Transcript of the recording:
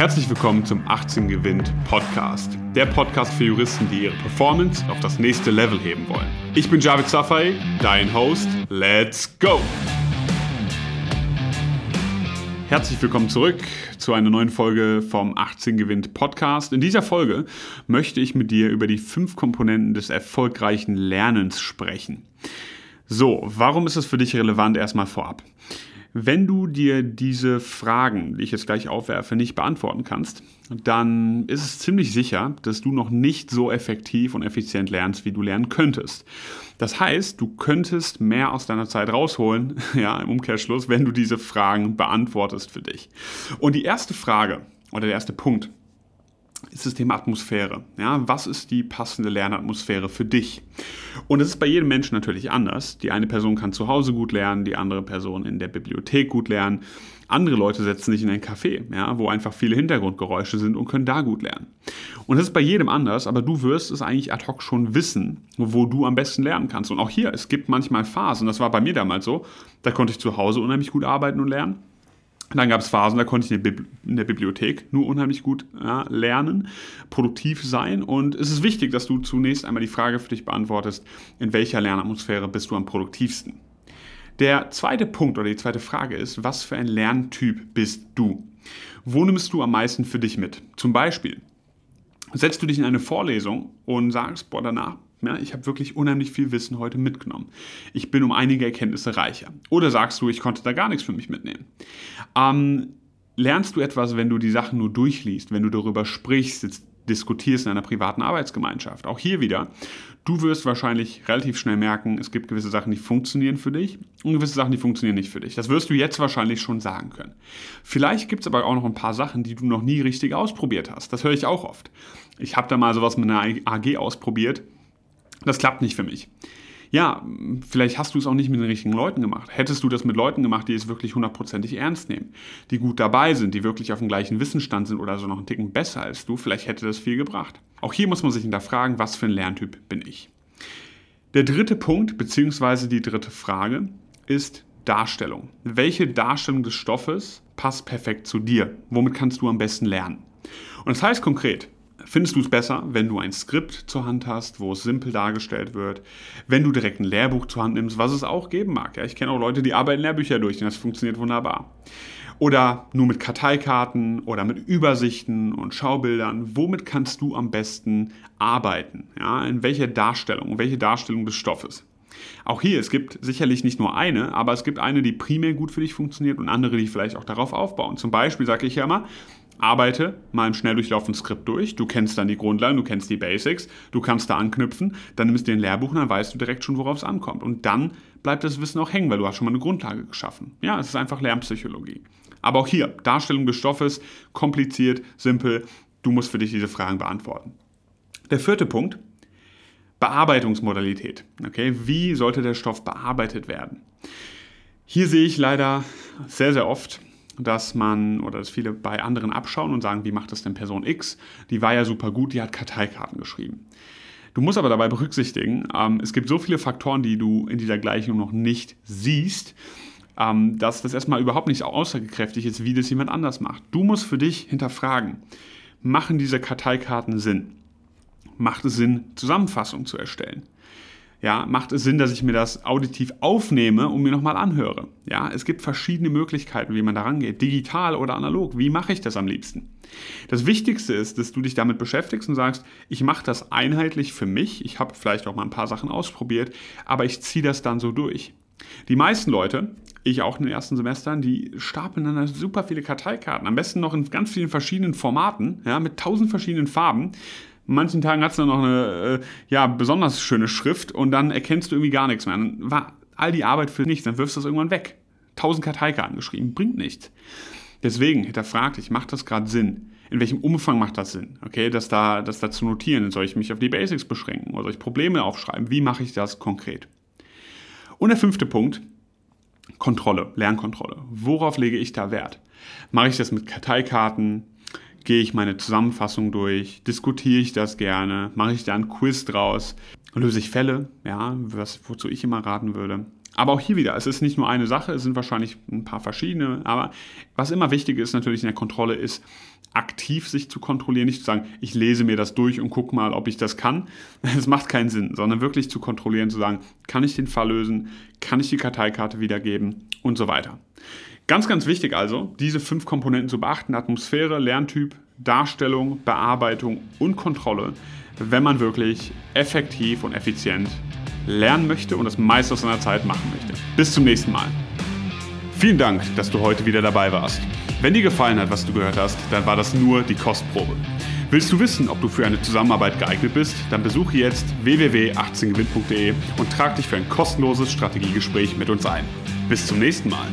Herzlich willkommen zum 18 Gewinnt Podcast. Der Podcast für Juristen, die ihre Performance auf das nächste Level heben wollen. Ich bin Javid Safai, dein Host. Let's go! Herzlich willkommen zurück zu einer neuen Folge vom 18 Gewinnt Podcast. In dieser Folge möchte ich mit dir über die fünf Komponenten des erfolgreichen Lernens sprechen. So, warum ist es für dich relevant erstmal vorab? Wenn du dir diese Fragen, die ich jetzt gleich aufwerfe, nicht beantworten kannst, dann ist es ziemlich sicher, dass du noch nicht so effektiv und effizient lernst, wie du lernen könntest. Das heißt, du könntest mehr aus deiner Zeit rausholen, ja, im Umkehrschluss, wenn du diese Fragen beantwortest für dich. Und die erste Frage oder der erste Punkt, ist das Thema Atmosphäre. Ja, was ist die passende Lernatmosphäre für dich? Und es ist bei jedem Menschen natürlich anders. Die eine Person kann zu Hause gut lernen, die andere Person in der Bibliothek gut lernen. Andere Leute setzen sich in ein Café, ja, wo einfach viele Hintergrundgeräusche sind und können da gut lernen. Und das ist bei jedem anders, aber du wirst es eigentlich ad hoc schon wissen, wo du am besten lernen kannst. Und auch hier, es gibt manchmal Phasen, das war bei mir damals so, da konnte ich zu Hause unheimlich gut arbeiten und lernen. Dann gab es Phasen, da konnte ich in der, in der Bibliothek nur unheimlich gut ja, lernen, produktiv sein. Und es ist wichtig, dass du zunächst einmal die Frage für dich beantwortest, in welcher Lernatmosphäre bist du am produktivsten. Der zweite Punkt oder die zweite Frage ist, was für ein Lerntyp bist du? Wo nimmst du am meisten für dich mit? Zum Beispiel, setzt du dich in eine Vorlesung und sagst, boah, danach ja, ich habe wirklich unheimlich viel Wissen heute mitgenommen. Ich bin um einige Erkenntnisse reicher. Oder sagst du, ich konnte da gar nichts für mich mitnehmen. Ähm, lernst du etwas, wenn du die Sachen nur durchliest, wenn du darüber sprichst, diskutierst in einer privaten Arbeitsgemeinschaft? Auch hier wieder, du wirst wahrscheinlich relativ schnell merken, es gibt gewisse Sachen, die funktionieren für dich und gewisse Sachen, die funktionieren nicht für dich. Das wirst du jetzt wahrscheinlich schon sagen können. Vielleicht gibt es aber auch noch ein paar Sachen, die du noch nie richtig ausprobiert hast. Das höre ich auch oft. Ich habe da mal sowas mit einer AG ausprobiert das klappt nicht für mich. Ja, vielleicht hast du es auch nicht mit den richtigen Leuten gemacht. Hättest du das mit Leuten gemacht, die es wirklich hundertprozentig ernst nehmen, die gut dabei sind, die wirklich auf dem gleichen Wissensstand sind oder so noch einen Ticken besser als du, vielleicht hätte das viel gebracht. Auch hier muss man sich hinterfragen, was für ein Lerntyp bin ich. Der dritte Punkt, beziehungsweise die dritte Frage, ist Darstellung. Welche Darstellung des Stoffes passt perfekt zu dir? Womit kannst du am besten lernen? Und das heißt konkret, Findest du es besser, wenn du ein Skript zur Hand hast, wo es simpel dargestellt wird, wenn du direkt ein Lehrbuch zur Hand nimmst, was es auch geben mag? Ja, ich kenne auch Leute, die arbeiten Lehrbücher durch und das funktioniert wunderbar. Oder nur mit Karteikarten oder mit Übersichten und Schaubildern. Womit kannst du am besten arbeiten? Ja, in welcher Darstellung, welche Darstellung des Stoffes? Auch hier, es gibt sicherlich nicht nur eine, aber es gibt eine, die primär gut für dich funktioniert und andere, die vielleicht auch darauf aufbauen. Zum Beispiel sage ich ja immer, arbeite mal im Schnelldurchlauf Skript durch. Du kennst dann die Grundlagen, du kennst die Basics, du kannst da anknüpfen, dann nimmst du den Lehrbuch und dann weißt du direkt schon, worauf es ankommt. Und dann bleibt das Wissen auch hängen, weil du hast schon mal eine Grundlage geschaffen. Ja, es ist einfach Lernpsychologie. Aber auch hier, Darstellung des Stoffes, kompliziert, simpel, du musst für dich diese Fragen beantworten. Der vierte Punkt, Bearbeitungsmodalität. Okay, wie sollte der Stoff bearbeitet werden? Hier sehe ich leider sehr, sehr oft, dass man oder dass viele bei anderen abschauen und sagen, wie macht das denn Person X? Die war ja super gut, die hat Karteikarten geschrieben. Du musst aber dabei berücksichtigen, ähm, es gibt so viele Faktoren, die du in dieser Gleichung noch nicht siehst, ähm, dass das erstmal überhaupt nicht aussagekräftig ist, wie das jemand anders macht. Du musst für dich hinterfragen, machen diese Karteikarten Sinn? Macht es Sinn, Zusammenfassungen zu erstellen? Ja, macht es Sinn, dass ich mir das auditiv aufnehme und mir nochmal anhöre. Ja, es gibt verschiedene Möglichkeiten, wie man da rangeht, digital oder analog. Wie mache ich das am liebsten? Das Wichtigste ist, dass du dich damit beschäftigst und sagst, ich mache das einheitlich für mich. Ich habe vielleicht auch mal ein paar Sachen ausprobiert, aber ich ziehe das dann so durch. Die meisten Leute, ich auch in den ersten Semestern, die stapeln dann super viele Karteikarten. Am besten noch in ganz vielen verschiedenen Formaten, ja, mit tausend verschiedenen Farben manchen Tagen hat es dann noch eine äh, ja, besonders schöne Schrift und dann erkennst du irgendwie gar nichts mehr. Dann war all die Arbeit für nichts, dann wirfst du das irgendwann weg. Tausend Karteikarten geschrieben, bringt nichts. Deswegen hinterfragt dich, macht das gerade Sinn? In welchem Umfang macht das Sinn? Okay, das da, das da zu notieren. Soll ich mich auf die Basics beschränken oder soll ich Probleme aufschreiben? Wie mache ich das konkret? Und der fünfte Punkt, Kontrolle, Lernkontrolle. Worauf lege ich da Wert? Mache ich das mit Karteikarten? Gehe ich meine Zusammenfassung durch, diskutiere ich das gerne, mache ich da ein Quiz draus, löse ich Fälle, ja, was, wozu ich immer raten würde. Aber auch hier wieder, es ist nicht nur eine Sache, es sind wahrscheinlich ein paar verschiedene, aber was immer wichtig ist natürlich in der Kontrolle ist, aktiv sich zu kontrollieren, nicht zu sagen, ich lese mir das durch und gucke mal, ob ich das kann. Das macht keinen Sinn, sondern wirklich zu kontrollieren, zu sagen, kann ich den Fall lösen, kann ich die Karteikarte wiedergeben und so weiter. Ganz, ganz wichtig also, diese fünf Komponenten zu beachten, Atmosphäre, Lerntyp, Darstellung, Bearbeitung und Kontrolle, wenn man wirklich effektiv und effizient lernen möchte und das meiste aus seiner Zeit machen möchte. Bis zum nächsten Mal. Vielen Dank, dass du heute wieder dabei warst. Wenn dir gefallen hat, was du gehört hast, dann war das nur die Kostprobe. Willst du wissen, ob du für eine Zusammenarbeit geeignet bist? Dann besuche jetzt www.18gewinn.de und trag dich für ein kostenloses Strategiegespräch mit uns ein. Bis zum nächsten Mal.